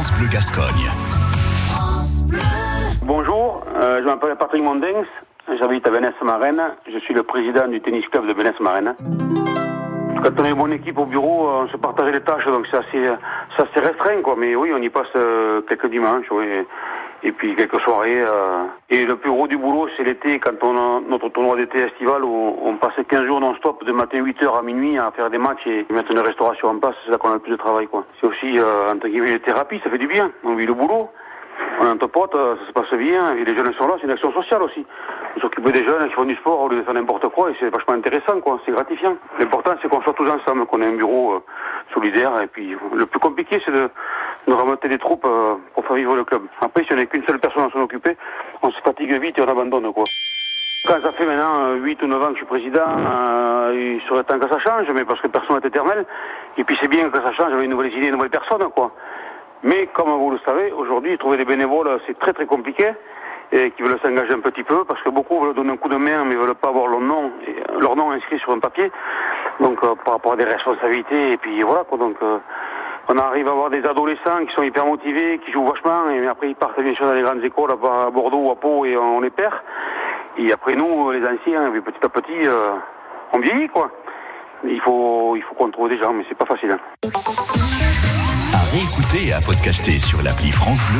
France Gascogne. Bonjour, euh, je m'appelle Patrick Mondens, j'habite à Venesse-Marenne, je suis le président du tennis club de Venesse-Marenne. Quand on est une bonne équipe au bureau, euh, on se partage les tâches, donc c'est assez, c'est assez restreint, quoi. Mais oui, on y passe euh, quelques dimanches, oui, et puis quelques soirées. euh. Et le plus gros du boulot, c'est l'été, quand on a notre tournoi d'été estival, où on passe 15 jours non-stop, de matin 8h à minuit, à faire des matchs et mettre une restauration en place, c'est là qu'on a le plus de travail, quoi. C'est aussi, euh, entre guillemets, une thérapie, ça fait du bien. On vit le boulot. On est entre potes, euh, ça se passe bien, et les jeunes sont là, c'est une action sociale aussi. On s'occupe des jeunes qui font du sport au lieu de faire n'importe quoi, et c'est vachement intéressant, quoi, c'est gratifiant. L'important, c'est qu'on soit tous ensemble, qu'on ait un bureau euh, solidaire, et puis le plus compliqué, c'est de, de remonter des troupes euh, pour faire vivre le club. Après, si on n'est qu'une seule personne à s'en occuper, on se fatigue vite et on abandonne, quoi. Quand ça fait maintenant euh, 8 ou 9 ans que je suis président, euh, il serait temps que ça change, mais parce que personne n'est éternel. Et puis c'est bien que ça change avec de nouvelles idées, de nouvelles personnes, quoi. Mais comme vous le savez, aujourd'hui, trouver des bénévoles, c'est très très compliqué, et qui veulent s'engager un petit peu, parce que beaucoup veulent donner un coup de main, mais veulent pas avoir leur nom, euh, leur nom inscrit sur un papier. Donc euh, par rapport à des responsabilités, et puis voilà, quoi. Donc euh, on arrive à avoir des adolescents qui sont hyper motivés, qui jouent vachement, et après ils partent bien sûr dans les grandes écoles à Bordeaux ou à Pau, et on les perd. Et après nous, les anciens, petit à petit, euh, on vieillit, quoi. Il faut, il faut qu'on trouve des gens, mais c'est pas facile. hein. À réécouter et à podcaster sur l'appli France Bleu.